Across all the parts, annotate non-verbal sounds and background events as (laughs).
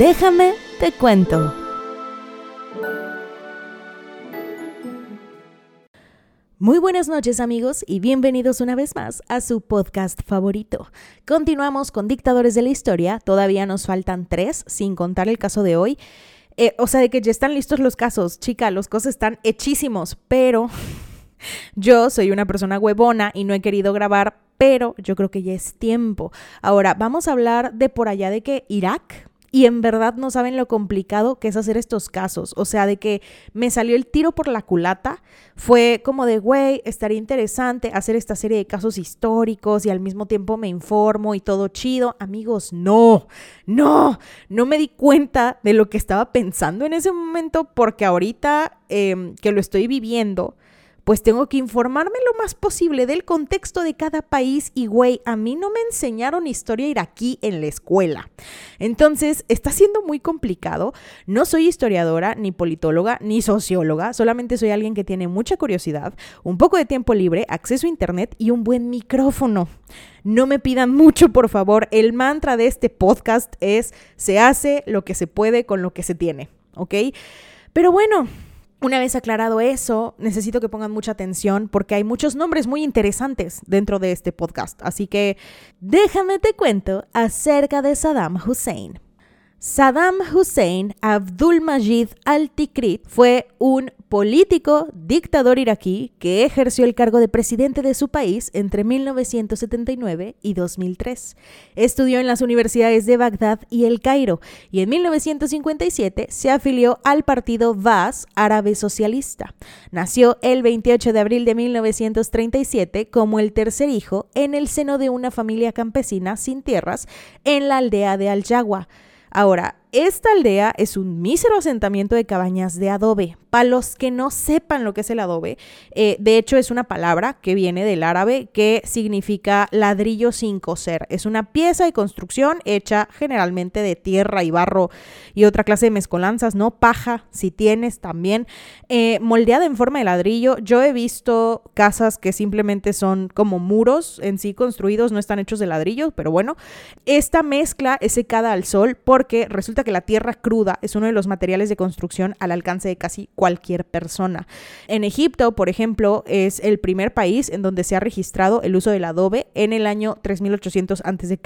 Déjame te cuento. Muy buenas noches amigos y bienvenidos una vez más a su podcast favorito. Continuamos con Dictadores de la Historia, todavía nos faltan tres, sin contar el caso de hoy. Eh, o sea, de que ya están listos los casos, chica, los casos están hechísimos, pero (laughs) yo soy una persona huevona y no he querido grabar, pero yo creo que ya es tiempo. Ahora, vamos a hablar de por allá de que Irak, y en verdad no saben lo complicado que es hacer estos casos. O sea, de que me salió el tiro por la culata, fue como de, güey, estaría interesante hacer esta serie de casos históricos y al mismo tiempo me informo y todo chido. Amigos, no, no, no me di cuenta de lo que estaba pensando en ese momento porque ahorita em, que lo estoy viviendo, pues tengo que informarme lo más posible del contexto de cada país y güey, a mí no me enseñaron historia iraquí en la escuela. Entonces, está siendo muy complicado. No soy historiadora, ni politóloga, ni socióloga, solamente soy alguien que tiene mucha curiosidad, un poco de tiempo libre, acceso a internet y un buen micrófono. No me pidan mucho, por favor. El mantra de este podcast es, se hace lo que se puede con lo que se tiene, ¿ok? Pero bueno, una vez aclarado eso, necesito que pongan mucha atención porque hay muchos nombres muy interesantes dentro de este podcast. Así que déjame te cuento acerca de Saddam Hussein. Saddam Hussein Abdul Majid al-Tikrit fue un político dictador iraquí que ejerció el cargo de presidente de su país entre 1979 y 2003. Estudió en las universidades de Bagdad y El Cairo y en 1957 se afilió al partido Baas Árabe Socialista. Nació el 28 de abril de 1937 como el tercer hijo en el seno de una familia campesina sin tierras en la aldea de Al-Jawa. Ahora, esta aldea es un mísero asentamiento de cabañas de adobe. Para los que no sepan lo que es el adobe, eh, de hecho es una palabra que viene del árabe que significa ladrillo sin coser. Es una pieza de construcción hecha generalmente de tierra y barro y otra clase de mezcolanzas, ¿no? Paja, si tienes también, eh, moldeada en forma de ladrillo. Yo he visto casas que simplemente son como muros en sí construidos, no están hechos de ladrillos, pero bueno, esta mezcla es secada al sol porque resulta que la tierra cruda es uno de los materiales de construcción al alcance de casi cualquier persona. En Egipto, por ejemplo, es el primer país en donde se ha registrado el uso del adobe en el año 3800 a.C.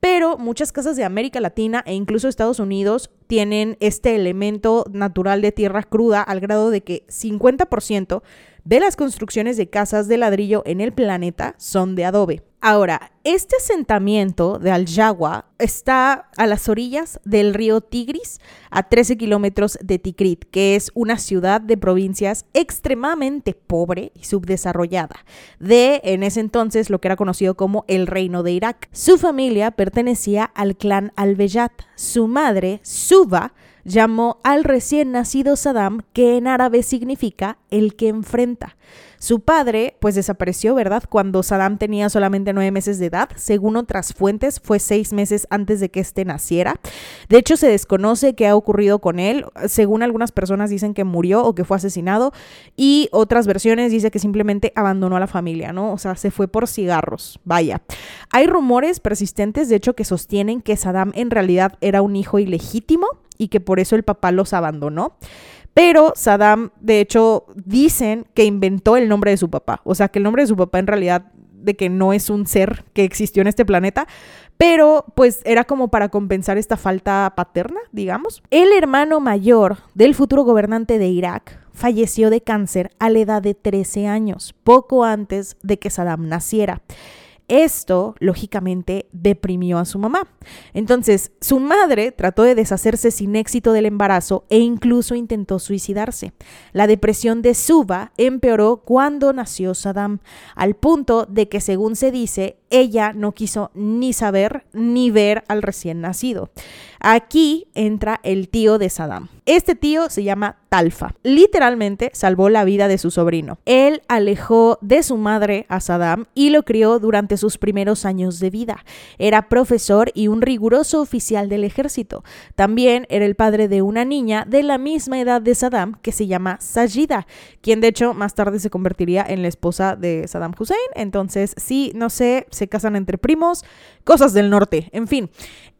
Pero muchas casas de América Latina e incluso Estados Unidos tienen este elemento natural de tierra cruda al grado de que 50% de las construcciones de casas de ladrillo en el planeta son de adobe. Ahora, este asentamiento de Al-Jawa está a las orillas del río Tigris, a 13 kilómetros de Tikrit, que es una ciudad de provincias extremadamente pobre y subdesarrollada, de en ese entonces lo que era conocido como el Reino de Irak. Su familia pertenecía al clan Al-Beyat. Su madre, Suba, llamó al recién nacido Saddam, que en árabe significa el que enfrenta. Su padre, pues desapareció, ¿verdad? Cuando Saddam tenía solamente nueve meses de edad. Según otras fuentes, fue seis meses antes de que éste naciera. De hecho, se desconoce qué ha ocurrido con él. Según algunas personas dicen que murió o que fue asesinado. Y otras versiones dicen que simplemente abandonó a la familia, ¿no? O sea, se fue por cigarros. Vaya. Hay rumores persistentes, de hecho, que sostienen que Saddam en realidad era un hijo ilegítimo y que por eso el papá los abandonó. Pero Saddam, de hecho, dicen que inventó el nombre de su papá. O sea, que el nombre de su papá en realidad de que no es un ser que existió en este planeta, pero pues era como para compensar esta falta paterna, digamos. El hermano mayor del futuro gobernante de Irak falleció de cáncer a la edad de 13 años, poco antes de que Saddam naciera. Esto, lógicamente, deprimió a su mamá. Entonces, su madre trató de deshacerse sin éxito del embarazo e incluso intentó suicidarse. La depresión de Suba empeoró cuando nació Saddam, al punto de que, según se dice, ella no quiso ni saber ni ver al recién nacido. Aquí entra el tío de Saddam. Este tío se llama Talfa. Literalmente salvó la vida de su sobrino. Él alejó de su madre a Saddam y lo crió durante sus primeros años de vida. Era profesor y un riguroso oficial del ejército. También era el padre de una niña de la misma edad de Saddam que se llama Sajida, quien de hecho más tarde se convertiría en la esposa de Saddam Hussein. Entonces, sí, no sé, se casan entre primos, cosas del norte, en fin.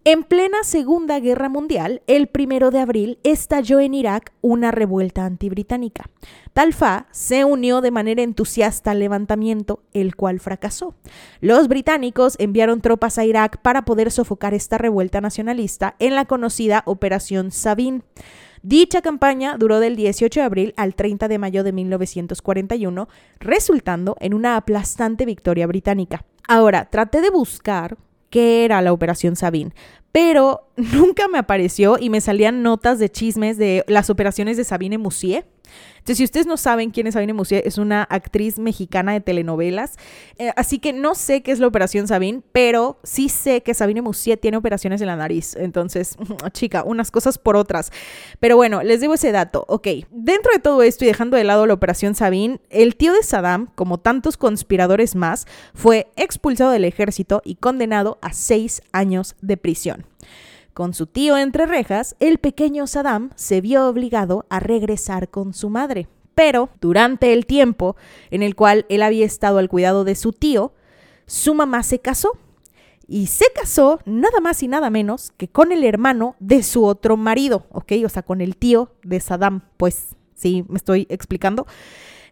En plena Segunda Guerra Mundial, el primero de abril, estalló en Irak una revuelta antibritánica. Talfa se unió de manera entusiasta al levantamiento, el cual fracasó. Los británicos enviaron tropas a Irak para poder sofocar esta revuelta nacionalista en la conocida Operación Sabine. Dicha campaña duró del 18 de abril al 30 de mayo de 1941, resultando en una aplastante victoria británica. Ahora, traté de buscar qué era la Operación Sabine, pero (laughs) nunca me apareció y me salían notas de chismes de las operaciones de Sabine Moussier entonces, si ustedes no saben quién es Sabine Musier, es una actriz mexicana de telenovelas. Eh, así que no sé qué es la operación Sabine, pero sí sé que Sabine Musier tiene operaciones en la nariz. Entonces, (laughs) chica, unas cosas por otras. Pero bueno, les digo ese dato. Ok, dentro de todo esto y dejando de lado la operación Sabine, el tío de Saddam, como tantos conspiradores más, fue expulsado del ejército y condenado a seis años de prisión. Con su tío entre rejas, el pequeño Saddam se vio obligado a regresar con su madre. Pero durante el tiempo en el cual él había estado al cuidado de su tío, su mamá se casó. Y se casó nada más y nada menos que con el hermano de su otro marido, ¿ok? O sea, con el tío de Saddam. Pues sí, me estoy explicando.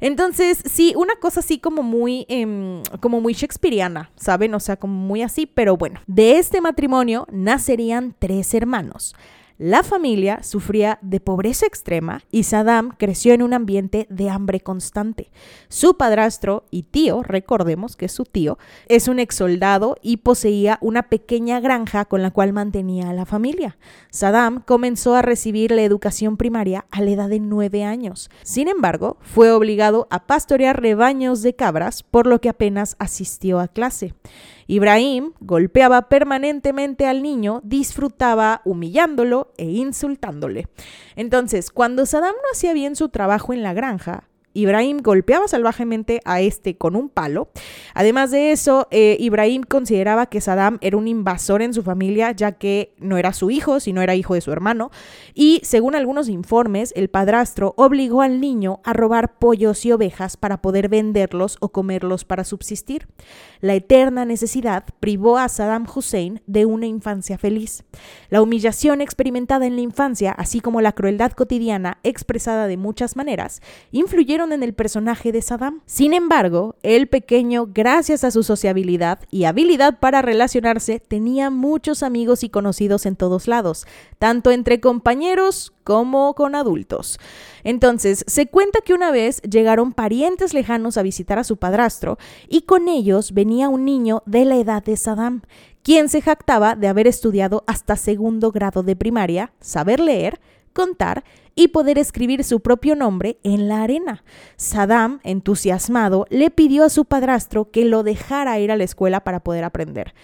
Entonces, sí, una cosa así como muy, em, como muy shakespeariana, ¿saben? O sea, como muy así, pero bueno. De este matrimonio nacerían tres hermanos. La familia sufría de pobreza extrema y Saddam creció en un ambiente de hambre constante. Su padrastro y tío, recordemos que su tío, es un ex soldado y poseía una pequeña granja con la cual mantenía a la familia. Saddam comenzó a recibir la educación primaria a la edad de nueve años. Sin embargo, fue obligado a pastorear rebaños de cabras, por lo que apenas asistió a clase. Ibrahim golpeaba permanentemente al niño, disfrutaba humillándolo e insultándole. Entonces, cuando Saddam no hacía bien su trabajo en la granja, Ibrahim golpeaba salvajemente a este con un palo. Además de eso, eh, Ibrahim consideraba que Saddam era un invasor en su familia, ya que no era su hijo, sino era hijo de su hermano. Y según algunos informes, el padrastro obligó al niño a robar pollos y ovejas para poder venderlos o comerlos para subsistir. La eterna necesidad privó a Saddam Hussein de una infancia feliz. La humillación experimentada en la infancia, así como la crueldad cotidiana expresada de muchas maneras, influyeron en el personaje de Saddam. Sin embargo, el pequeño, gracias a su sociabilidad y habilidad para relacionarse, tenía muchos amigos y conocidos en todos lados, tanto entre compañeros como con adultos. Entonces, se cuenta que una vez llegaron parientes lejanos a visitar a su padrastro y con ellos venía un niño de la edad de Saddam, quien se jactaba de haber estudiado hasta segundo grado de primaria, saber leer, contar y poder escribir su propio nombre en la arena. Saddam, entusiasmado, le pidió a su padrastro que lo dejara ir a la escuela para poder aprender.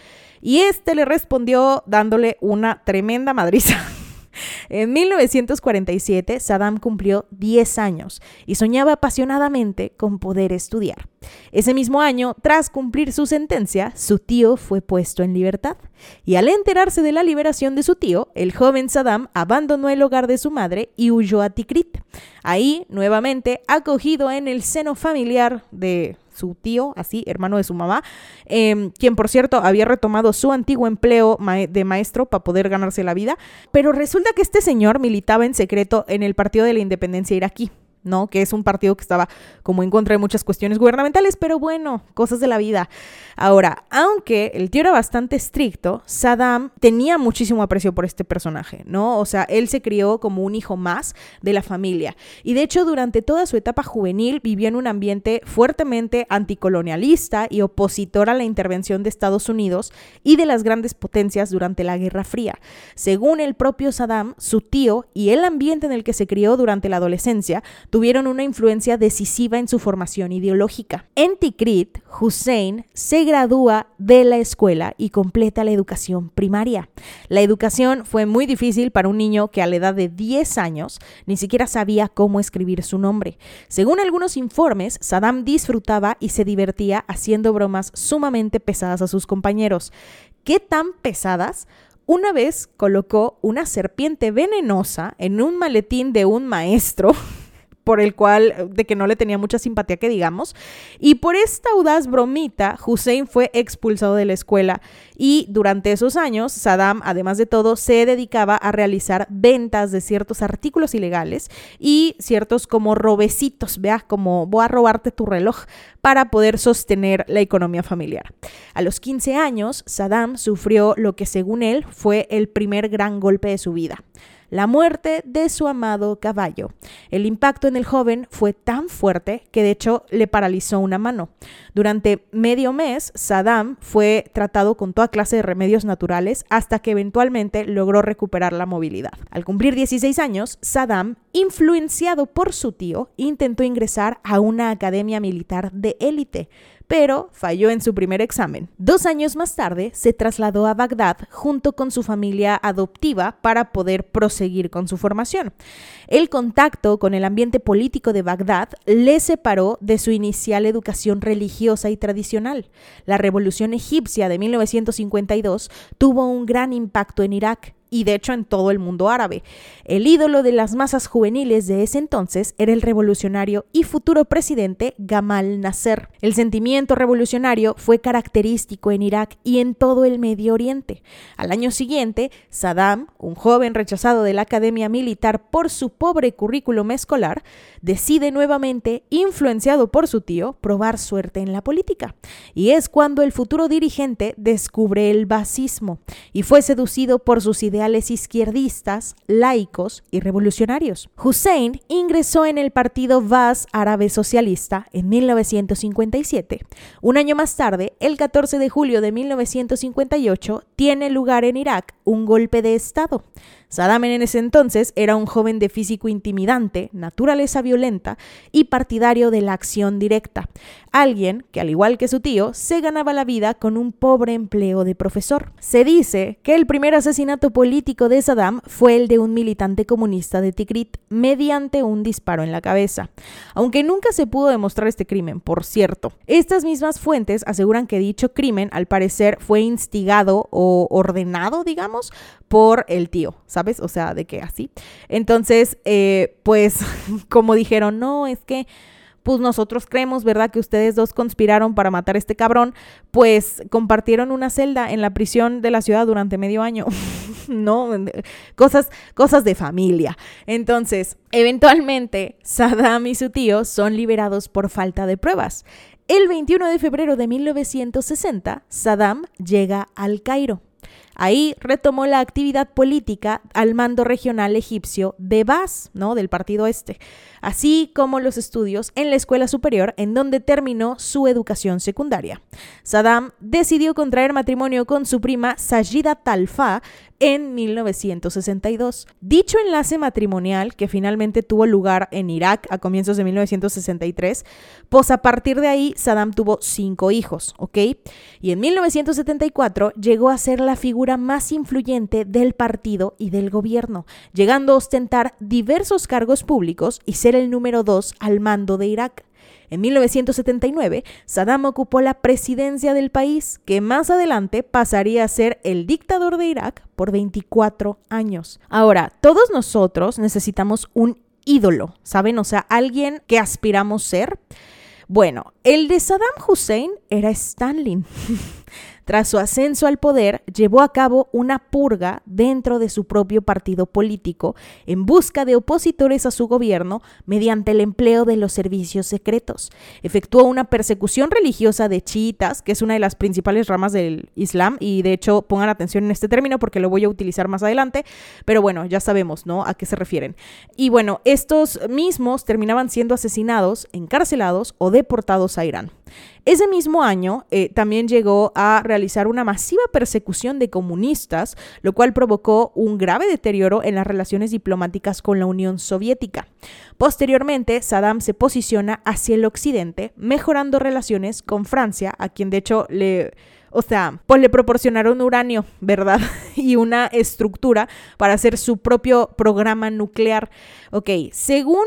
Y este le respondió dándole una tremenda madriza. (laughs) En 1947, Saddam cumplió 10 años y soñaba apasionadamente con poder estudiar. Ese mismo año, tras cumplir su sentencia, su tío fue puesto en libertad. Y al enterarse de la liberación de su tío, el joven Saddam abandonó el hogar de su madre y huyó a Tikrit. Ahí, nuevamente, acogido en el seno familiar de su tío, así, hermano de su mamá, em, quien por cierto había retomado su antiguo empleo de maestro para poder ganarse la vida. Pero resulta que este señor militaba en secreto en el Partido de la Independencia iraquí. ¿No? Que es un partido que estaba como en contra de muchas cuestiones gubernamentales, pero bueno, cosas de la vida. Ahora, aunque el tío era bastante estricto, Saddam tenía muchísimo aprecio por este personaje, ¿no? O sea, él se crió como un hijo más de la familia. Y de hecho, durante toda su etapa juvenil vivió en un ambiente fuertemente anticolonialista y opositor a la intervención de Estados Unidos y de las grandes potencias durante la Guerra Fría. Según el propio Saddam, su tío y el ambiente en el que se crió durante la adolescencia tuvieron una influencia decisiva en su formación ideológica. En Tikrit, Hussein se gradúa de la escuela y completa la educación primaria. La educación fue muy difícil para un niño que a la edad de 10 años ni siquiera sabía cómo escribir su nombre. Según algunos informes, Saddam disfrutaba y se divertía haciendo bromas sumamente pesadas a sus compañeros. ¿Qué tan pesadas? Una vez colocó una serpiente venenosa en un maletín de un maestro (laughs) por el cual, de que no le tenía mucha simpatía, que digamos. Y por esta audaz bromita, Hussein fue expulsado de la escuela y durante esos años, Saddam, además de todo, se dedicaba a realizar ventas de ciertos artículos ilegales y ciertos como robecitos, vea, como voy a robarte tu reloj para poder sostener la economía familiar. A los 15 años, Saddam sufrió lo que según él fue el primer gran golpe de su vida la muerte de su amado caballo. El impacto en el joven fue tan fuerte que de hecho le paralizó una mano. Durante medio mes, Saddam fue tratado con toda clase de remedios naturales hasta que eventualmente logró recuperar la movilidad. Al cumplir 16 años, Saddam, influenciado por su tío, intentó ingresar a una academia militar de élite pero falló en su primer examen. Dos años más tarde se trasladó a Bagdad junto con su familia adoptiva para poder proseguir con su formación. El contacto con el ambiente político de Bagdad le separó de su inicial educación religiosa y tradicional. La revolución egipcia de 1952 tuvo un gran impacto en Irak y de hecho en todo el mundo árabe. El ídolo de las masas juveniles de ese entonces era el revolucionario y futuro presidente Gamal Nasser. El sentimiento revolucionario fue característico en Irak y en todo el Medio Oriente. Al año siguiente, Saddam, un joven rechazado de la academia militar por su pobre currículum escolar, decide nuevamente, influenciado por su tío, probar suerte en la política. Y es cuando el futuro dirigente descubre el basismo y fue seducido por sus ideas izquierdistas, laicos y revolucionarios. Hussein ingresó en el partido Bas Árabe Socialista en 1957. Un año más tarde, el 14 de julio de 1958, tiene lugar en Irak un golpe de Estado. Saddam en ese entonces era un joven de físico intimidante, naturaleza violenta y partidario de la acción directa. Alguien que, al igual que su tío, se ganaba la vida con un pobre empleo de profesor. Se dice que el primer asesinato político de Saddam fue el de un militante comunista de Tikrit mediante un disparo en la cabeza. Aunque nunca se pudo demostrar este crimen, por cierto. Estas mismas fuentes aseguran que dicho crimen, al parecer, fue instigado o ordenado, digamos, por el tío, ¿sabes? O sea, de que así. Entonces, eh, pues, (laughs) como dijeron, no, es que pues nosotros creemos, ¿verdad?, que ustedes dos conspiraron para matar a este cabrón, pues compartieron una celda en la prisión de la ciudad durante medio año, (laughs) ¿no? Cosas, cosas de familia. Entonces, eventualmente, Saddam y su tío son liberados por falta de pruebas. El 21 de febrero de 1960, Saddam llega al Cairo. Ahí retomó la actividad política al mando regional egipcio de Bas, ¿no? Del partido este, así como los estudios en la escuela superior en donde terminó su educación secundaria. Saddam decidió contraer matrimonio con su prima Sajida Talfa en 1962. Dicho enlace matrimonial, que finalmente tuvo lugar en Irak a comienzos de 1963, pues a partir de ahí Saddam tuvo cinco hijos, ¿ok? Y en 1974 llegó a ser la figura más influyente del partido y del gobierno, llegando a ostentar diversos cargos públicos y ser el número dos al mando de Irak. En 1979, Saddam ocupó la presidencia del país, que más adelante pasaría a ser el dictador de Irak por 24 años. Ahora, todos nosotros necesitamos un ídolo, ¿saben? O sea, alguien que aspiramos ser. Bueno, el de Saddam Hussein era Stalin. (laughs) Tras su ascenso al poder, llevó a cabo una purga dentro de su propio partido político en busca de opositores a su gobierno mediante el empleo de los servicios secretos. Efectuó una persecución religiosa de chiitas, que es una de las principales ramas del Islam, y de hecho pongan atención en este término porque lo voy a utilizar más adelante, pero bueno, ya sabemos, ¿no? A qué se refieren. Y bueno, estos mismos terminaban siendo asesinados, encarcelados o deportados a Irán. Ese mismo año eh, también llegó a realizar una masiva persecución de comunistas, lo cual provocó un grave deterioro en las relaciones diplomáticas con la Unión Soviética. Posteriormente, Saddam se posiciona hacia el occidente, mejorando relaciones con Francia, a quien de hecho le... O sea, pues le proporcionaron uranio, ¿verdad? (laughs) y una estructura para hacer su propio programa nuclear. Ok, según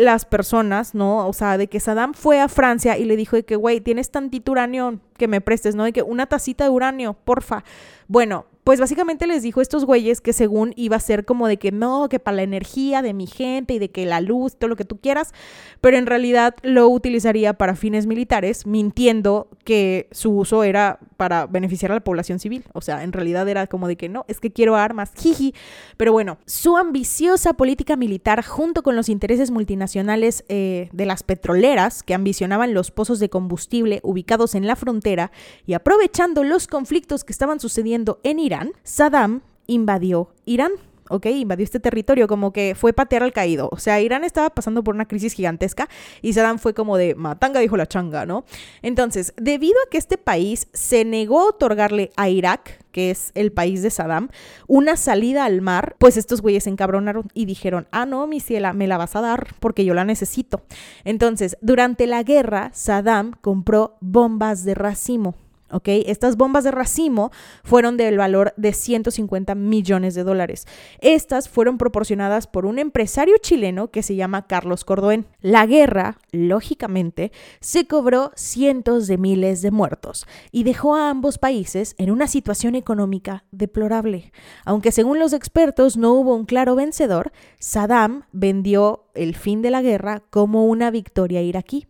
las personas, ¿no? O sea, de que Saddam fue a Francia y le dijo de que, güey, tienes tantito uranio que me prestes, ¿no? De que una tacita de uranio, porfa. Bueno, pues básicamente les dijo a estos güeyes que según iba a ser como de que no, que para la energía de mi gente y de que la luz, todo lo que tú quieras, pero en realidad lo utilizaría para fines militares, mintiendo que su uso era para beneficiar a la población civil. O sea, en realidad era como de que no, es que quiero armas, jiji. Pero bueno, su ambiciosa política militar junto con los intereses multinacionales eh, de las petroleras que ambicionaban los pozos de combustible ubicados en la frontera y aprovechando los conflictos que estaban sucediendo en Saddam invadió Irán. ¿ok? Invadió este territorio, como que fue patear al caído. O sea, Irán estaba pasando por una crisis gigantesca y Saddam fue como de matanga, dijo la changa, ¿no? Entonces, debido a que este país se negó a otorgarle a Irak, que es el país de Saddam, una salida al mar, pues estos güeyes se encabronaron y dijeron, ah, no, mi ciela, me la vas a dar porque yo la necesito. Entonces, durante la guerra, Saddam compró bombas de racimo. ¿Ok? Estas bombas de racimo fueron del valor de 150 millones de dólares. Estas fueron proporcionadas por un empresario chileno que se llama Carlos Cordoen. La guerra, lógicamente, se cobró cientos de miles de muertos y dejó a ambos países en una situación económica deplorable. Aunque según los expertos no hubo un claro vencedor, Saddam vendió el fin de la guerra como una victoria iraquí.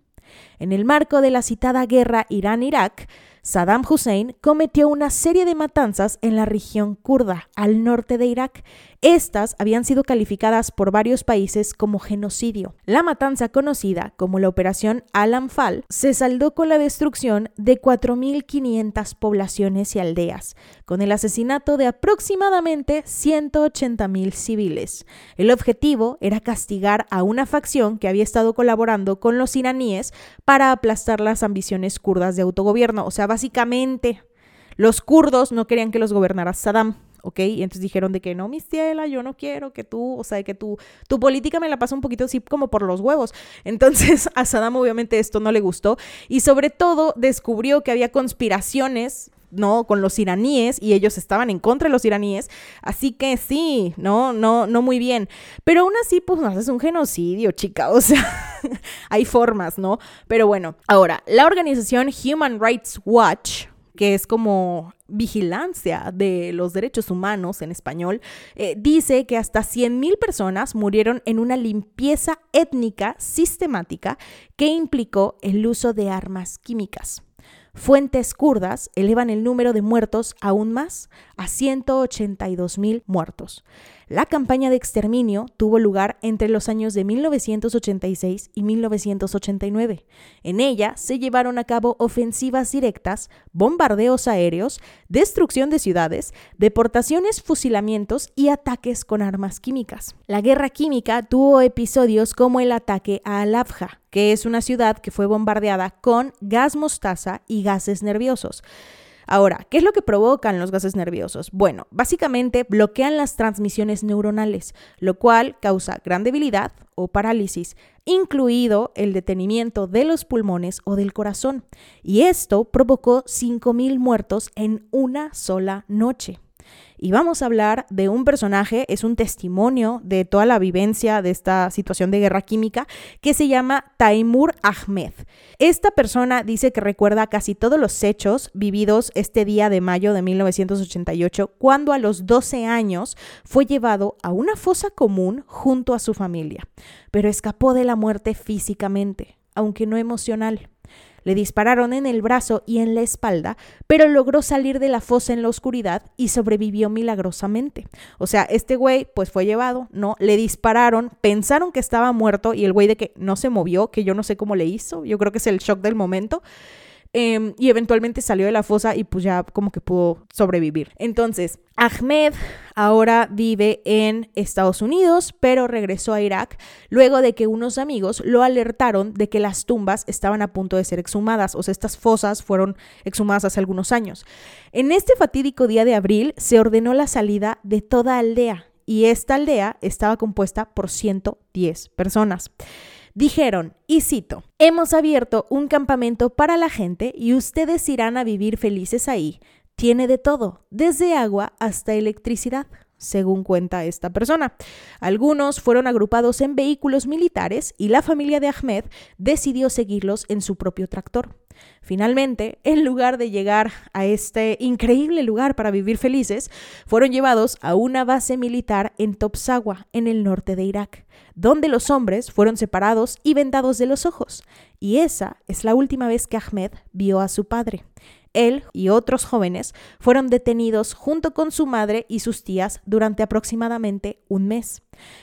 En el marco de la citada guerra Irán-Irak, Saddam Hussein cometió una serie de matanzas en la región kurda, al norte de Irak. Estas habían sido calificadas por varios países como genocidio. La matanza conocida como la Operación Al-Anfal se saldó con la destrucción de 4.500 poblaciones y aldeas, con el asesinato de aproximadamente 180.000 civiles. El objetivo era castigar a una facción que había estado colaborando con los iraníes para aplastar las ambiciones kurdas de autogobierno, o sea, básicamente, los kurdos no querían que los gobernara Saddam. ¿Ok? Y entonces dijeron de que no, mi ciela, yo no quiero que tú, o sea, que tú, tu política me la pasa un poquito así como por los huevos. (laughs) Entonces a Saddam obviamente esto no le gustó y sobre todo descubrió que había conspiraciones ¿no? Con los iraníes y ellos estaban en contra de los iraníes. Así que sí, no, no, no muy bien. Pero aún así, pues no es un genocidio, chica. O sea, (laughs) hay formas, ¿no? Pero bueno, ahora, la organización Human Rights Watch, que es como vigilancia de los derechos humanos en español, eh, dice que hasta 100.000 personas murieron en una limpieza étnica sistemática que implicó el uso de armas químicas. Fuentes kurdas elevan el número de muertos aún más, a 182 mil muertos. La campaña de exterminio tuvo lugar entre los años de 1986 y 1989. En ella se llevaron a cabo ofensivas directas, bombardeos aéreos, destrucción de ciudades, deportaciones, fusilamientos y ataques con armas químicas. La guerra química tuvo episodios como el ataque a Al-Afja, que es una ciudad que fue bombardeada con gas mostaza y gases nerviosos. Ahora, ¿qué es lo que provocan los gases nerviosos? Bueno, básicamente bloquean las transmisiones neuronales, lo cual causa gran debilidad o parálisis, incluido el detenimiento de los pulmones o del corazón. Y esto provocó 5.000 muertos en una sola noche. Y vamos a hablar de un personaje, es un testimonio de toda la vivencia de esta situación de guerra química, que se llama Taimur Ahmed. Esta persona dice que recuerda casi todos los hechos vividos este día de mayo de 1988, cuando a los 12 años fue llevado a una fosa común junto a su familia, pero escapó de la muerte físicamente, aunque no emocional. Le dispararon en el brazo y en la espalda, pero logró salir de la fosa en la oscuridad y sobrevivió milagrosamente. O sea, este güey pues fue llevado, ¿no? Le dispararon, pensaron que estaba muerto y el güey de que no se movió, que yo no sé cómo le hizo, yo creo que es el shock del momento. Em, y eventualmente salió de la fosa y pues ya como que pudo sobrevivir. Entonces, Ahmed ahora vive en Estados Unidos, pero regresó a Irak luego de que unos amigos lo alertaron de que las tumbas estaban a punto de ser exhumadas, o sea, estas fosas fueron exhumadas hace algunos años. En este fatídico día de abril se ordenó la salida de toda aldea y esta aldea estaba compuesta por 110 personas. Dijeron, y cito, hemos abierto un campamento para la gente y ustedes irán a vivir felices ahí. Tiene de todo, desde agua hasta electricidad. Según cuenta esta persona. Algunos fueron agrupados en vehículos militares y la familia de Ahmed decidió seguirlos en su propio tractor. Finalmente, en lugar de llegar a este increíble lugar para vivir felices, fueron llevados a una base militar en Topsawa, en el norte de Irak, donde los hombres fueron separados y vendados de los ojos. Y esa es la última vez que Ahmed vio a su padre. Él y otros jóvenes fueron detenidos junto con su madre y sus tías durante aproximadamente un mes.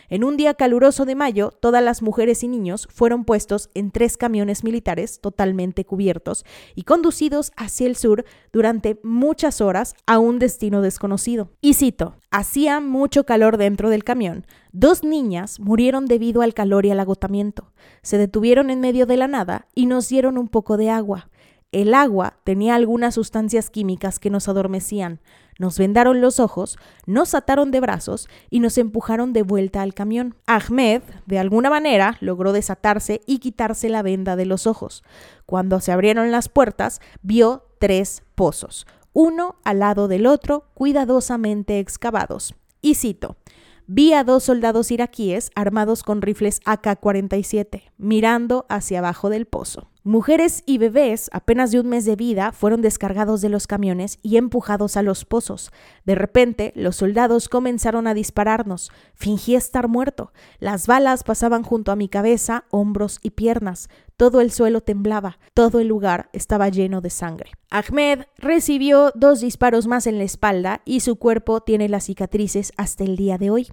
En un día caluroso de mayo, todas las mujeres y niños fueron puestos en tres camiones militares totalmente cubiertos y conducidos hacia el sur durante muchas horas a un destino desconocido. Y cito, hacía mucho calor dentro del camión. Dos niñas murieron debido al calor y al agotamiento. Se detuvieron en medio de la nada y nos dieron un poco de agua. El agua tenía algunas sustancias químicas que nos adormecían, nos vendaron los ojos, nos ataron de brazos y nos empujaron de vuelta al camión. Ahmed, de alguna manera, logró desatarse y quitarse la venda de los ojos. Cuando se abrieron las puertas, vio tres pozos, uno al lado del otro, cuidadosamente excavados. Y cito, vi a dos soldados iraquíes armados con rifles AK-47, mirando hacia abajo del pozo. Mujeres y bebés apenas de un mes de vida fueron descargados de los camiones y empujados a los pozos. De repente, los soldados comenzaron a dispararnos. Fingí estar muerto. Las balas pasaban junto a mi cabeza, hombros y piernas. Todo el suelo temblaba, todo el lugar estaba lleno de sangre. Ahmed recibió dos disparos más en la espalda y su cuerpo tiene las cicatrices hasta el día de hoy.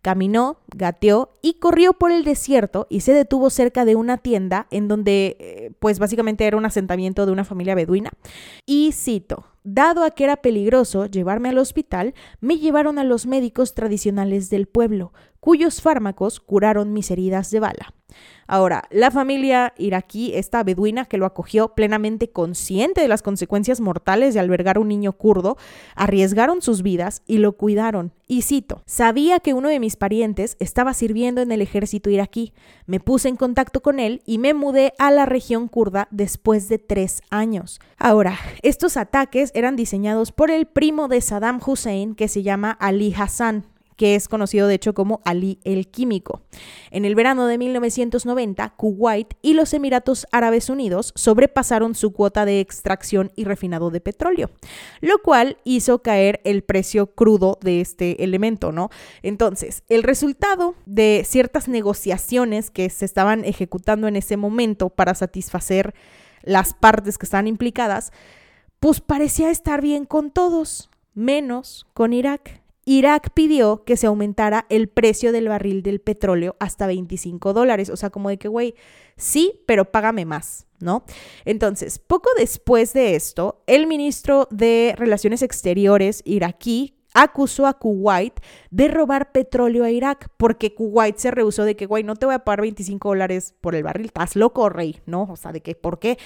Caminó, gateó y corrió por el desierto y se detuvo cerca de una tienda en donde, eh, pues básicamente era un asentamiento de una familia beduina. Y cito, Dado a que era peligroso llevarme al hospital, me llevaron a los médicos tradicionales del pueblo, cuyos fármacos curaron mis heridas de bala. Ahora, la familia iraquí, esta beduina que lo acogió plenamente consciente de las consecuencias mortales de albergar un niño kurdo, arriesgaron sus vidas y lo cuidaron. Y cito, sabía que uno de mis parientes estaba sirviendo en el ejército iraquí. Me puse en contacto con él y me mudé a la región kurda después de tres años. Ahora, estos ataques eran diseñados por el primo de Saddam Hussein que se llama Ali Hassan que es conocido de hecho como Ali el Químico. En el verano de 1990, Kuwait y los Emiratos Árabes Unidos sobrepasaron su cuota de extracción y refinado de petróleo, lo cual hizo caer el precio crudo de este elemento, ¿no? Entonces, el resultado de ciertas negociaciones que se estaban ejecutando en ese momento para satisfacer las partes que estaban implicadas, pues parecía estar bien con todos, menos con Irak. Irak pidió que se aumentara el precio del barril del petróleo hasta 25 dólares. O sea, como de que, güey, sí, pero págame más, ¿no? Entonces, poco después de esto, el ministro de Relaciones Exteriores iraquí, acusó a Kuwait de robar petróleo a Irak, porque Kuwait se rehusó de que, güey, no te voy a pagar 25 dólares por el barril, estás loco, rey, ¿no? O sea, de que, ¿por qué?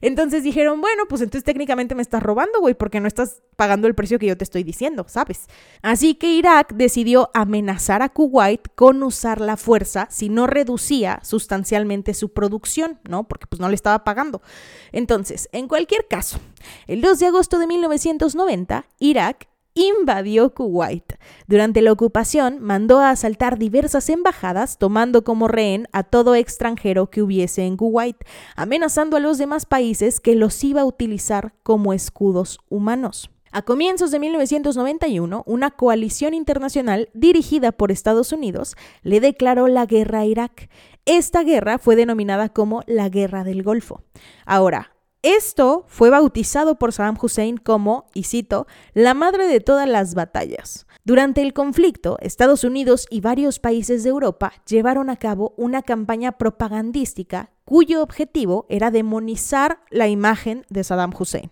Entonces dijeron, bueno, pues entonces técnicamente me estás robando, güey, porque no estás pagando el precio que yo te estoy diciendo, ¿sabes? Así que Irak decidió amenazar a Kuwait con usar la fuerza si no reducía sustancialmente su producción, ¿no? Porque pues no le estaba pagando. Entonces, en cualquier caso, el 2 de agosto de 1990, Irak invadió Kuwait. Durante la ocupación mandó a asaltar diversas embajadas, tomando como rehén a todo extranjero que hubiese en Kuwait, amenazando a los demás países que los iba a utilizar como escudos humanos. A comienzos de 1991, una coalición internacional dirigida por Estados Unidos le declaró la guerra a Irak. Esta guerra fue denominada como la Guerra del Golfo. Ahora, esto fue bautizado por Saddam Hussein como, y cito, la madre de todas las batallas. Durante el conflicto, Estados Unidos y varios países de Europa llevaron a cabo una campaña propagandística cuyo objetivo era demonizar la imagen de Saddam Hussein.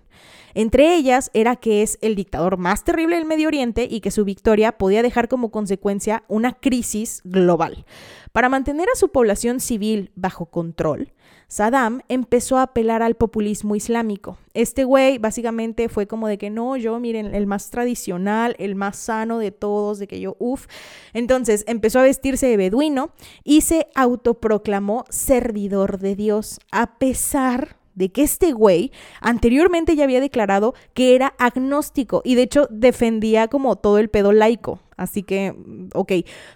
Entre ellas era que es el dictador más terrible del Medio Oriente y que su victoria podía dejar como consecuencia una crisis global. Para mantener a su población civil bajo control, Saddam empezó a apelar al populismo islámico. Este güey básicamente fue como de que no, yo miren, el más tradicional, el más sano de todos, de que yo, uff. Entonces empezó a vestirse de beduino y se autoproclamó servidor de Dios, a pesar de que este güey anteriormente ya había declarado que era agnóstico y de hecho defendía como todo el pedo laico. Así que, mm, ok.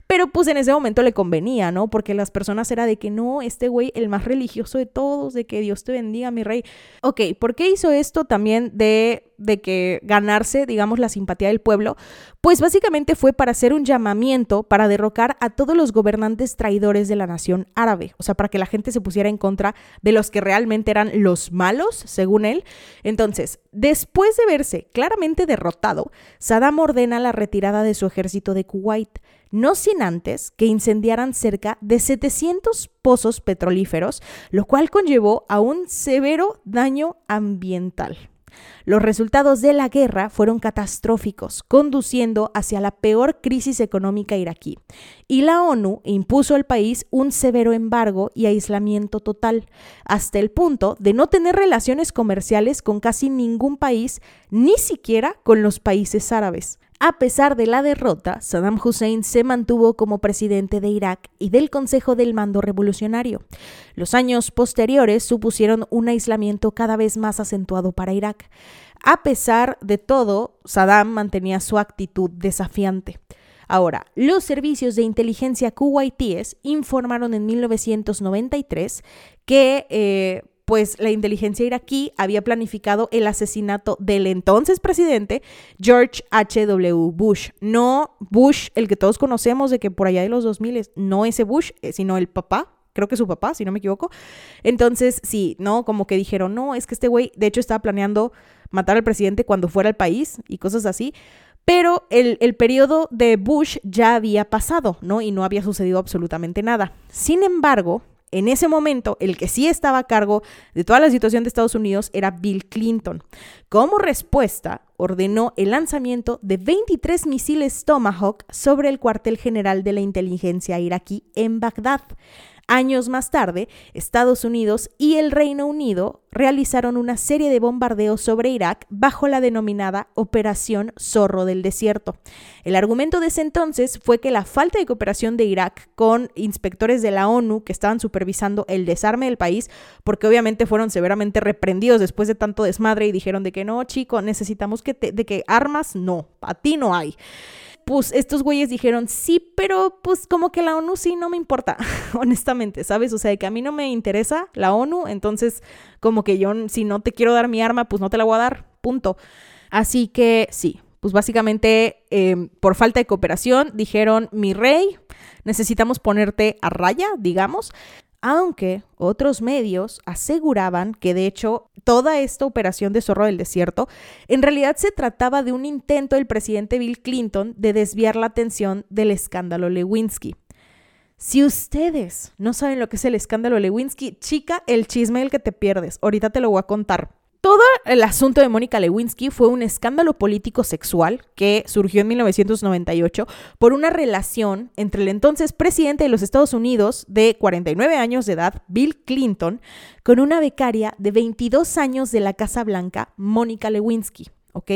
Pero pues en ese momento le convenía, ¿no? Porque las personas era de que no, este güey, el más religioso de todos, de que Dios te bendiga, mi rey. Ok, ¿por qué hizo esto también de de que ganarse, digamos, la simpatía del pueblo, pues básicamente fue para hacer un llamamiento para derrocar a todos los gobernantes traidores de la nación árabe, o sea, para que la gente se pusiera en contra de los que realmente eran los malos, según él. Entonces, después de verse claramente derrotado, Saddam ordena la retirada de su ejército de Kuwait, no sin antes que incendiaran cerca de 700 pozos petrolíferos, lo cual conllevó a un severo daño ambiental. Los resultados de la guerra fueron catastróficos, conduciendo hacia la peor crisis económica iraquí, y la ONU impuso al país un severo embargo y aislamiento total, hasta el punto de no tener relaciones comerciales con casi ningún país, ni siquiera con los países árabes. A pesar de la derrota, Saddam Hussein se mantuvo como presidente de Irak y del Consejo del Mando Revolucionario. Los años posteriores supusieron un aislamiento cada vez más acentuado para Irak. A pesar de todo, Saddam mantenía su actitud desafiante. Ahora, los servicios de inteligencia kuwaitíes informaron en 1993 que eh, pues la inteligencia iraquí había planificado el asesinato del entonces presidente George H.W. Bush. No Bush, el que todos conocemos de que por allá de los 2000, no ese Bush, eh, sino el papá, creo que su papá, si no me equivoco. Entonces, sí, ¿no? Como que dijeron, no, es que este güey, de hecho, estaba planeando matar al presidente cuando fuera al país y cosas así. Pero el, el, periodo de Bush ya había pasado, ¿no? Y no había sucedido absolutamente nada. Sin embargo, en ese momento, el que sí estaba a cargo de toda la situación de Estados Unidos era Bill Clinton. Como respuesta, ordenó el lanzamiento de 23 misiles Tomahawk sobre el cuartel general de la inteligencia iraquí en Bagdad. Años más tarde, Estados Unidos y el Reino Unido realizaron una serie de bombardeos sobre Irak bajo la denominada Operación Zorro del Desierto. El argumento de ese entonces fue que la falta de cooperación de Irak con inspectores de la ONU que estaban supervisando el desarme del país, porque obviamente fueron severamente reprendidos después de tanto desmadre y dijeron de que no, chico, necesitamos que te, de que armas no, a ti no hay pues estos güeyes dijeron, sí, pero pues como que la ONU sí no me importa, (laughs) honestamente, ¿sabes? O sea, que a mí no me interesa la ONU, entonces como que yo si no te quiero dar mi arma, pues no te la voy a dar, punto. Así que sí, pues básicamente em, por falta de cooperación dijeron, mi rey, necesitamos ponerte a raya, digamos aunque otros medios aseguraban que de hecho toda esta operación de zorro del desierto en realidad se trataba de un intento del presidente Bill Clinton de desviar la atención del escándalo Lewinsky. Si ustedes no saben lo que es el escándalo Lewinsky, chica, el chisme el que te pierdes. Ahorita te lo voy a contar. Todo el asunto de Mónica Lewinsky fue un escándalo político sexual que surgió en 1998 por una relación entre el entonces presidente de los Estados Unidos de 49 años de edad, Bill Clinton, con una becaria de 22 años de la Casa Blanca, Mónica Lewinsky. ¿Ok?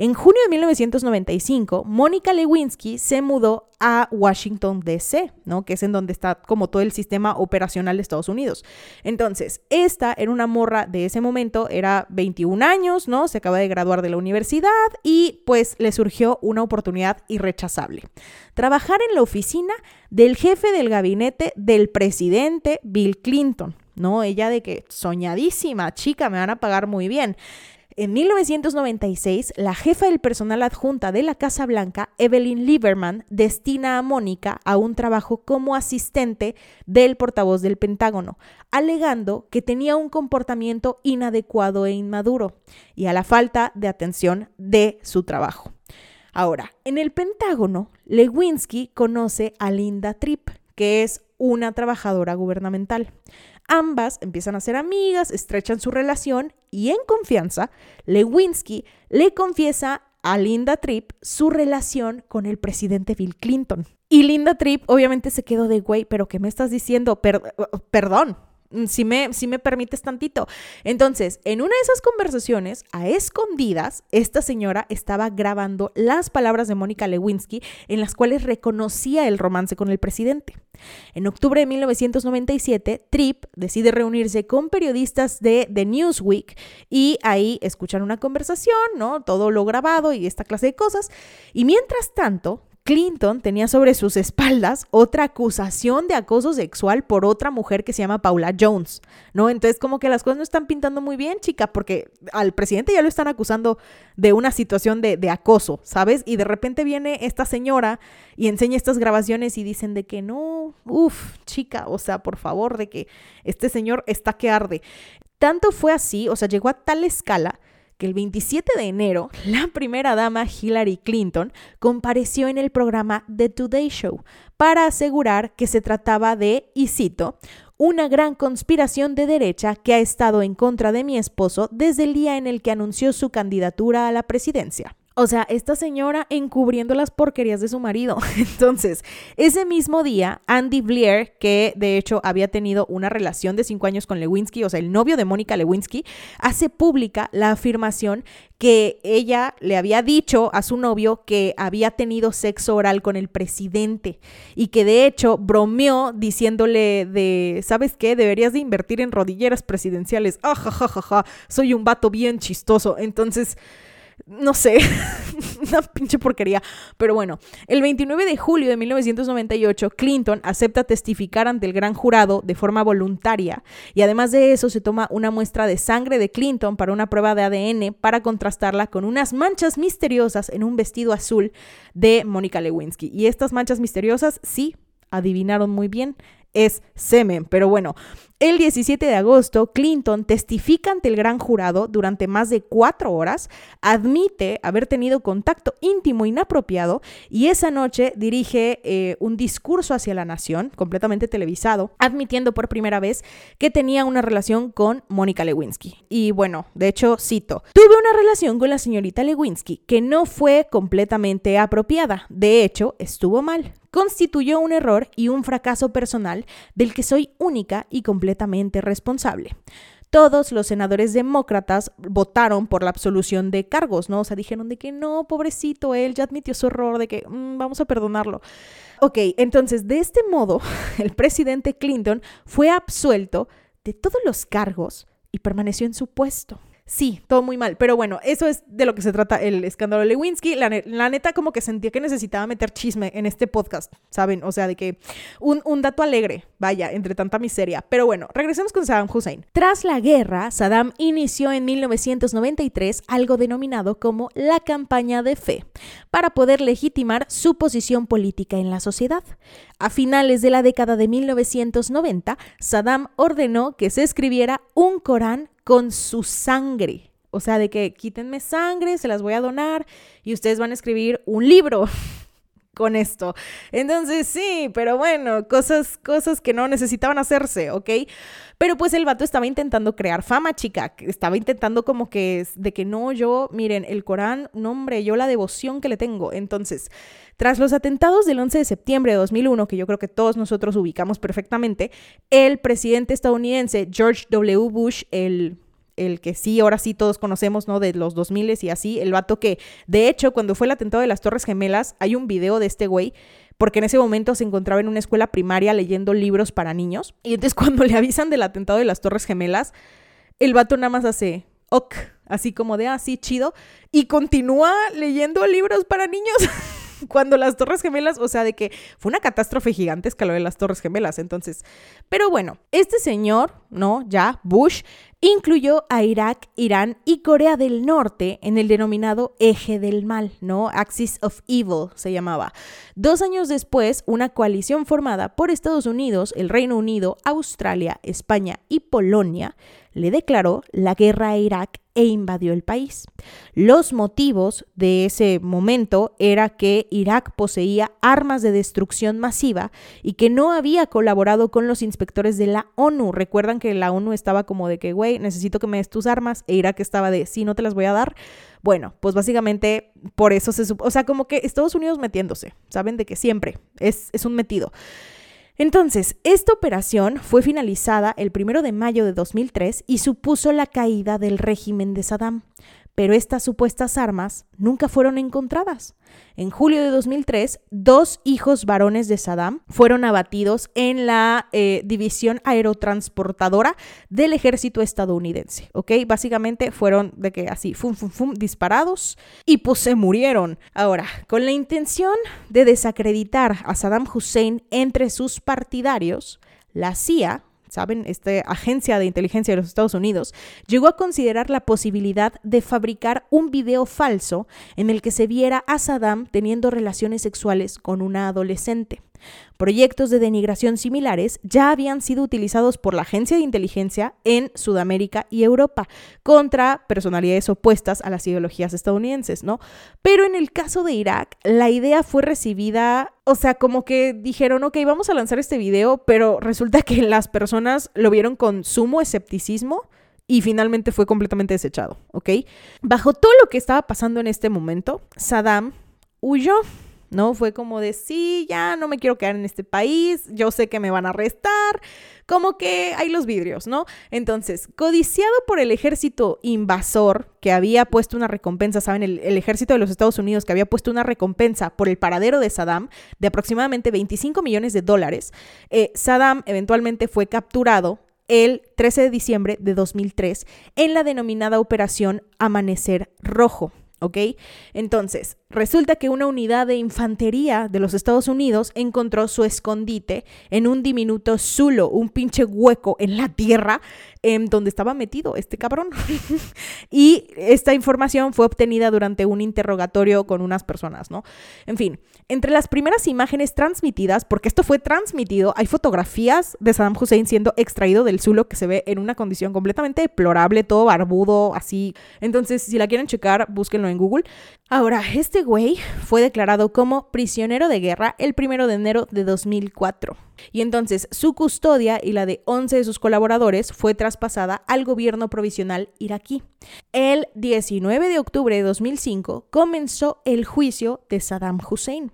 En junio de 1995, Mónica Lewinsky se mudó a Washington, D.C., ¿no? Que es en donde está como todo el sistema operacional de Estados Unidos. Entonces, esta era una morra de ese momento, era 21 años, ¿no? Se acaba de graduar de la universidad y pues le surgió una oportunidad irrechazable. Trabajar en la oficina del jefe del gabinete del presidente Bill Clinton. ¿no? Ella de que soñadísima, chica, me van a pagar muy bien. En 1996, la jefa del personal adjunta de la Casa Blanca, Evelyn Lieberman, destina a Mónica a un trabajo como asistente del portavoz del Pentágono, alegando que tenía un comportamiento inadecuado e inmaduro y a la falta de atención de su trabajo. Ahora, en el Pentágono, Lewinsky conoce a Linda Tripp, que es una trabajadora gubernamental. Ambas empiezan a ser amigas, estrechan su relación y en confianza, Lewinsky le confiesa a Linda Tripp su relación con el presidente Bill Clinton. Y Linda Tripp obviamente se quedó de, güey, pero ¿qué me estás diciendo? perdón, si me, si me permites tantito. Entonces, en una de esas conversaciones, a escondidas, esta señora estaba grabando las palabras de Mónica Lewinsky en las cuales reconocía el romance con el presidente. En octubre de 1997, Tripp decide reunirse con periodistas de The Newsweek y ahí escuchan una conversación, ¿no? Todo lo grabado y esta clase de cosas. Y mientras tanto, Clinton tenía sobre sus espaldas otra acusación de acoso sexual por otra mujer que se llama Paula Jones, ¿no? Entonces como que las cosas no están pintando muy bien, chica, porque al presidente ya lo están acusando de una situación de, de acoso, ¿sabes? Y de repente viene esta señora y enseña estas grabaciones y dicen de que no, uff, chica, o sea, por favor, de que este señor está que arde. Tanto fue así, o sea, llegó a tal escala que el 27 de enero (laughs) la primera dama Hillary Clinton compareció en el programa The Today Show para asegurar que se trataba de, y cito, una gran conspiración de derecha que ha estado en contra de mi esposo desde el día en el que anunció su candidatura a la presidencia. O sea, esta señora encubriendo las porquerías de su marido. (laughs) Entonces, ese mismo día, Andy Blair, que de hecho había tenido una relación de cinco años con Lewinsky, o sea, el novio de Mónica Lewinsky, hace pública la afirmación que ella le había dicho a su novio que había tenido sexo oral con el presidente y que de hecho bromeó diciéndole de, ¿sabes qué? Deberías de invertir en rodilleras presidenciales. Ah, ja, soy un vato bien chistoso. Entonces no sé, (laughs) una pinche porquería. Pero bueno, el 29 de julio de 1998, Clinton acepta testificar ante el gran jurado de forma voluntaria y además de eso se toma una muestra de sangre de Clinton para una prueba de ADN para contrastarla con unas manchas misteriosas en un vestido azul de Mónica Lewinsky. Y estas manchas misteriosas, sí, adivinaron muy bien, es semen. Pero bueno, el 17 de agosto, Clinton testifica ante el gran jurado durante más de cuatro horas, admite haber tenido contacto íntimo inapropiado y esa noche dirige eh, un discurso hacia la nación, completamente televisado, admitiendo por primera vez que tenía una relación con Mónica Lewinsky. Y bueno, de hecho, cito, tuve una relación con la señorita Lewinsky que no fue completamente apropiada, de hecho, estuvo mal constituyó un error y un fracaso personal del que soy única y completamente responsable. Todos los senadores demócratas votaron por la absolución de cargos, ¿no? O sea, dijeron de que no, pobrecito, él ya admitió su error, de que mm, vamos a perdonarlo. Ok, entonces, de este modo, (laughs) el presidente Clinton fue absuelto de todos los cargos y permaneció en su puesto. Sí, todo muy mal. Pero bueno, eso es de lo que se trata el escándalo de Lewinsky. La, neta, como que sentía que necesitaba meter chisme en este podcast, ¿saben? O sea, de que un, un, dato alegre, vaya, entre tanta miseria. Pero bueno, regresemos con Saddam Hussein. Tras la guerra, Saddam inició en 1993 algo denominado como la campaña de fe, para poder legitimar su posición política en la sociedad. A finales de la década de 1990, Saddam ordenó que se escribiera un Corán con su sangre. O sea, de que quítenme sangre, se las voy a donar y ustedes van a escribir un libro (laughs) con esto. Entonces, sí, pero bueno, cosas, cosas que no necesitaban hacerse, ¿ok? Pero pues el vato estaba intentando crear fama, chica. Estaba intentando como que de que no, yo, miren, el Corán, no hombre, yo la devoción que le tengo. Entonces, tras los atentados del 11 de septiembre de 2001, que yo creo que todos nosotros ubicamos perfectamente, el presidente estadounidense George W. Bush, el el que sí, ahora sí todos conocemos, ¿no? De los 2000 y así, el vato que, de hecho, cuando fue el atentado de las Torres Gemelas, hay un video de este güey, porque en ese momento se encontraba en una escuela primaria leyendo libros para niños, y entonces (laughs) cuando le avisan del atentado de las Torres Gemelas, el vato nada más hace, ok, así como de, así ah, chido, y continúa leyendo libros para niños. (laughs) cuando las Torres Gemelas, o sea, de que fue una catástrofe gigantesca lo de las Torres Gemelas, entonces. Pero bueno, este señor, ¿no? Ya, Bush, incluyó a Irak, Irán y Corea del Norte en el denominado eje del mal, ¿no? Axis of Evil se llamaba. Dos años después, una coalición formada por Estados Unidos, el Reino Unido, Australia, España y Polonia le declaró la guerra a Irak e invadió el país. Los motivos de ese momento era que Irak poseía armas de destrucción masiva y que no había colaborado con los inspectores de la ONU. Recuerdan que la ONU estaba como de que, güey, necesito que me des tus armas e Irak estaba de, sí, no te las voy a dar. Bueno, pues básicamente por eso se... O sea, como que Estados Unidos metiéndose, ¿saben? De que siempre es, es un metido. Entonces, esta operación fue finalizada el 1 de mayo de 2003 y supuso la caída del régimen de Saddam. pero estas supuestas armas nunca fueron encontradas. En julio de 2003, dos hijos varones de Saddam fueron abatidos en la eh, división aerotransportadora del ejército estadounidense, ¿ok? Básicamente fueron de que así, fum, fum, fum, disparados y pues se murieron. Ahora, con la intención de desacreditar a Saddam Hussein entre sus partidarios, la CIA ¿saben? Esta agencia de inteligencia de los Estados Unidos, llegó a considerar la posibilidad de fabricar un video falso en el que se viera a Saddam teniendo relaciones sexuales con una adolescente. Proyectos de denigración similares ya habían sido utilizados por la agencia de inteligencia en Sudamérica y Europa contra personalidades opuestas a las ideologías estadounidenses, ¿no? Pero en el caso de Irak, la idea fue recibida, o sea, como que dijeron, ok, vamos a lanzar este video, pero resulta que las personas lo vieron con sumo escepticismo y finalmente fue completamente desechado, ¿ok? Bajo todo lo que estaba pasando en este momento, Saddam huyó ¿no? Fue como de, sí, ya no me quiero quedar en este país, yo sé que me van a arrestar, como que hay los vidrios, ¿no? Entonces, codiciado por el ejército invasor que había puesto una recompensa, ¿saben? El, ejército de los Estados Unidos que había puesto una recompensa por el paradero de Saddam de aproximadamente 25 millones de dólares, eh, Saddam eventualmente fue capturado el 13 de diciembre de 2003 en la denominada Operación Amanecer Rojo. ¿Ok? Entonces, resulta que una unidad de infantería de los Estados Unidos encontró su escondite en un diminuto zulo, un pinche hueco en la tierra en donde estaba metido este cabrón. (laughs) y esta información fue obtenida durante un interrogatorio con unas personas, ¿no? En fin, entre las primeras imágenes transmitidas, porque esto fue transmitido, hay fotografías de Saddam Hussein siendo extraído del zulo que se ve en una condición completamente deplorable, todo barbudo, así. Entonces, si la quieren checar, búsquenlo en Google. Ahora, este güey fue declarado como prisionero de guerra el primero de enero de 2004. Y entonces su custodia y la de 11 de sus colaboradores fue traspasada al gobierno provisional iraquí. El 19 de octubre de 2005 comenzó el juicio de Saddam Hussein.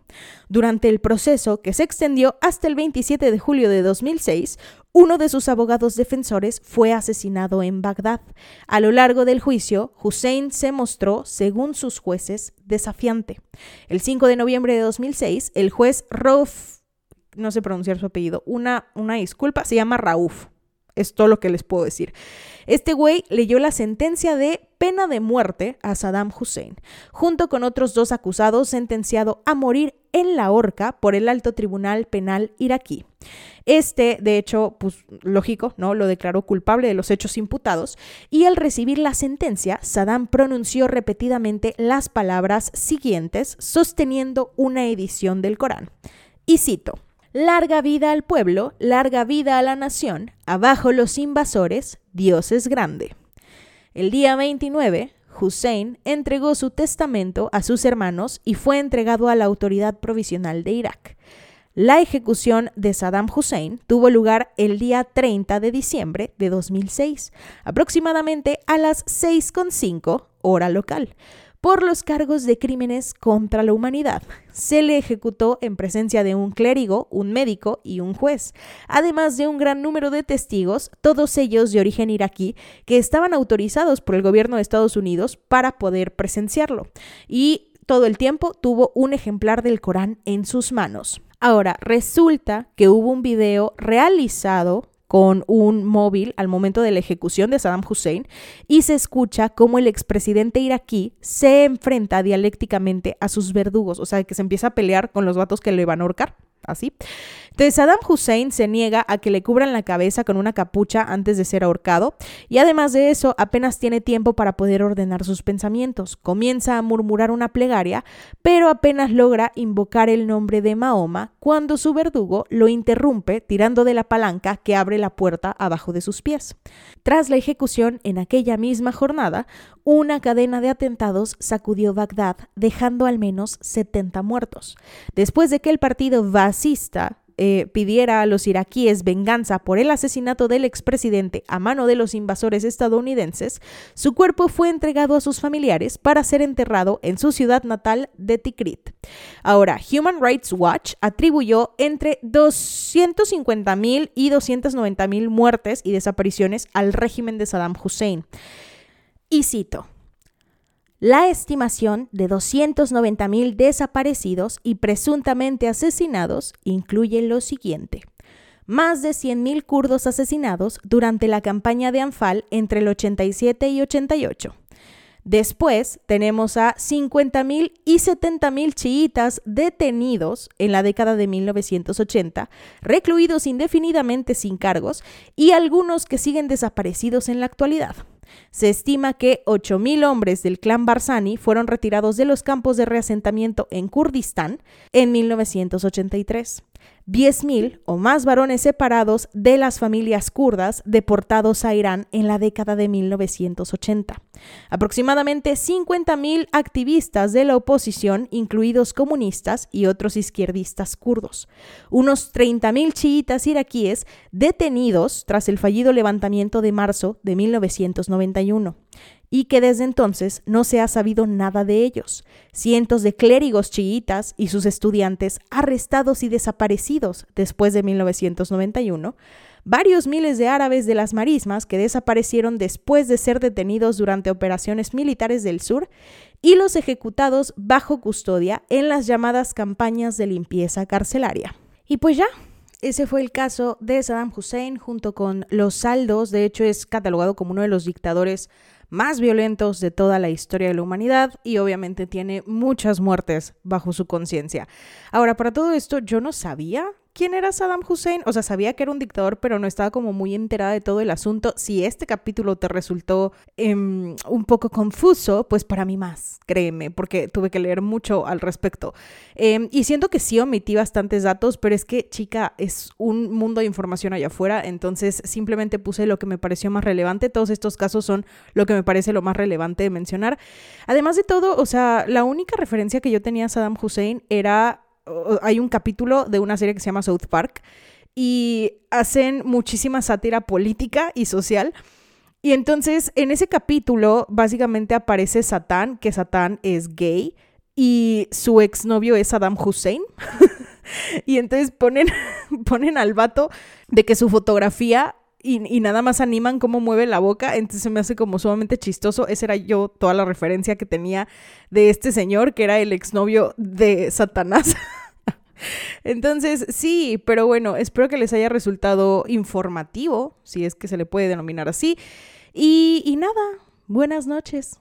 Durante el proceso, que se extendió hasta el 27 de julio de 2006, uno de sus abogados defensores fue asesinado en Bagdad. A lo largo del juicio, Hussein se mostró, según sus jueces, desafiante. El 5 de noviembre de 2006, el juez Rauf, no sé pronunciar su apellido, una, una disculpa, se llama Rauf. Es todo lo que les puedo decir. Este güey leyó la sentencia de pena de muerte a Saddam Hussein, junto con otros dos acusados sentenciados a morir en la horca por el alto tribunal penal iraquí. Este, de hecho, pues lógico, ¿no? Lo declaró culpable de los hechos imputados y al recibir la sentencia, Saddam pronunció repetidamente las palabras siguientes sosteniendo una edición del Corán. Y cito, Larga vida al pueblo, larga vida a la nación, abajo los invasores, Dios es grande. El día 29, Hussein entregó su testamento a sus hermanos y fue entregado a la autoridad provisional de Irak. La ejecución de Saddam Hussein tuvo lugar el día 30 de diciembre de 2006, aproximadamente a las 6.5 hora local por los cargos de crímenes contra la humanidad. Se le ejecutó en presencia de un clérigo, un médico y un juez, además de un gran número de testigos, todos ellos de origen iraquí, que estaban autorizados por el gobierno de Estados Unidos para poder presenciarlo. Y todo el tiempo tuvo un ejemplar del Corán en sus manos. Ahora, resulta que hubo un video realizado con un móvil al momento de la ejecución de Saddam Hussein y se escucha cómo el expresidente iraquí se enfrenta dialécticamente a sus verdugos, o sea, que se empieza a pelear con los vatos que le van a ahorcar así. Entonces Saddam Hussein se niega a que le cubran la cabeza con una capucha antes de ser ahorcado y además de eso apenas tiene tiempo para poder ordenar sus pensamientos. Comienza a murmurar una plegaria, pero apenas logra invocar el nombre de Mahoma cuando su verdugo lo interrumpe tirando de la palanca que abre la puerta abajo de sus pies. Tras la ejecución en aquella misma jornada, una cadena de atentados sacudió Bagdad, dejando al menos 70 muertos. Después de que el partido fascista eh, pidiera a los iraquíes venganza por el asesinato del expresidente a mano de los invasores estadounidenses, su cuerpo fue entregado a sus familiares para ser enterrado en su ciudad natal de Tikrit. Ahora, Human Rights Watch atribuyó entre 250.000 y 290.000 muertes y desapariciones al régimen de Saddam Hussein. Y cito, La estimación de 290.000 desaparecidos y presuntamente asesinados incluye lo siguiente. Más de 100.000 kurdos asesinados durante la campaña de Anfal entre el 87 y 88 Después tenemos a 50.000 y 70.000 chiitas detenidos en la década de 1980, recluidos indefinidamente sin cargos y algunos que siguen desaparecidos en la actualidad. Se estima que 8.000 hombres del clan Barzani fueron retirados de los campos de reasentamiento en Kurdistán en 1983. 10.000 o más varones separados de las familias kurdas deportados a Irán en la década de 1980. Aproximadamente 50.000 activistas de la oposición, incluidos comunistas y otros izquierdistas kurdos. Unos 30.000 chiitas iraquíes detenidos tras el fallido levantamiento de marzo de 1991 y que desde entonces no se ha sabido nada de ellos. Cientos de clérigos chiitas y sus estudiantes arrestados y desaparecidos después de 1991, varios miles de árabes de las marismas que desaparecieron después de ser detenidos durante operaciones militares del sur y los ejecutados bajo custodia en las llamadas campañas de limpieza carcelaria. Y pues ya, ese fue el caso de Saddam Hussein junto con los saldos, de hecho es catalogado como uno de los dictadores más violentos de toda la historia de la humanidad y obviamente tiene muchas muertes bajo su conciencia. Ahora, para todo esto, yo no sabía quién era Saddam Hussein. O sea, sabía que era un dictador, pero no estaba como muy enterada de todo el asunto. Si este capítulo te resultó em, un poco confuso, pues para mí más, créeme, porque tuve que leer mucho al respecto. Em, y siento que sí omití bastantes datos, pero es que, chica, es un mundo de información allá afuera, entonces simplemente puse lo que me pareció más relevante. Todos estos casos son lo que me parece lo más relevante de mencionar. Además de todo, o sea, la única referencia que yo tenía a Saddam Hussein era hay un capítulo de una serie que se llama South Park y hacen muchísima sátira política y social. Y entonces en ese capítulo básicamente aparece Satán, que Satán es gay y su exnovio es Saddam Hussein. (laughs) y entonces ponen, (laughs) ponen al vato de que su fotografía y, nada más animan cómo mueve la boca, entonces me hace como sumamente chistoso. Esa era yo toda la referencia que tenía de este señor, que era el exnovio de Satanás. (laughs) Entonces, sí, pero bueno, espero que les haya resultado informativo, si es que se le puede denominar así. Y, y nada, buenas noches.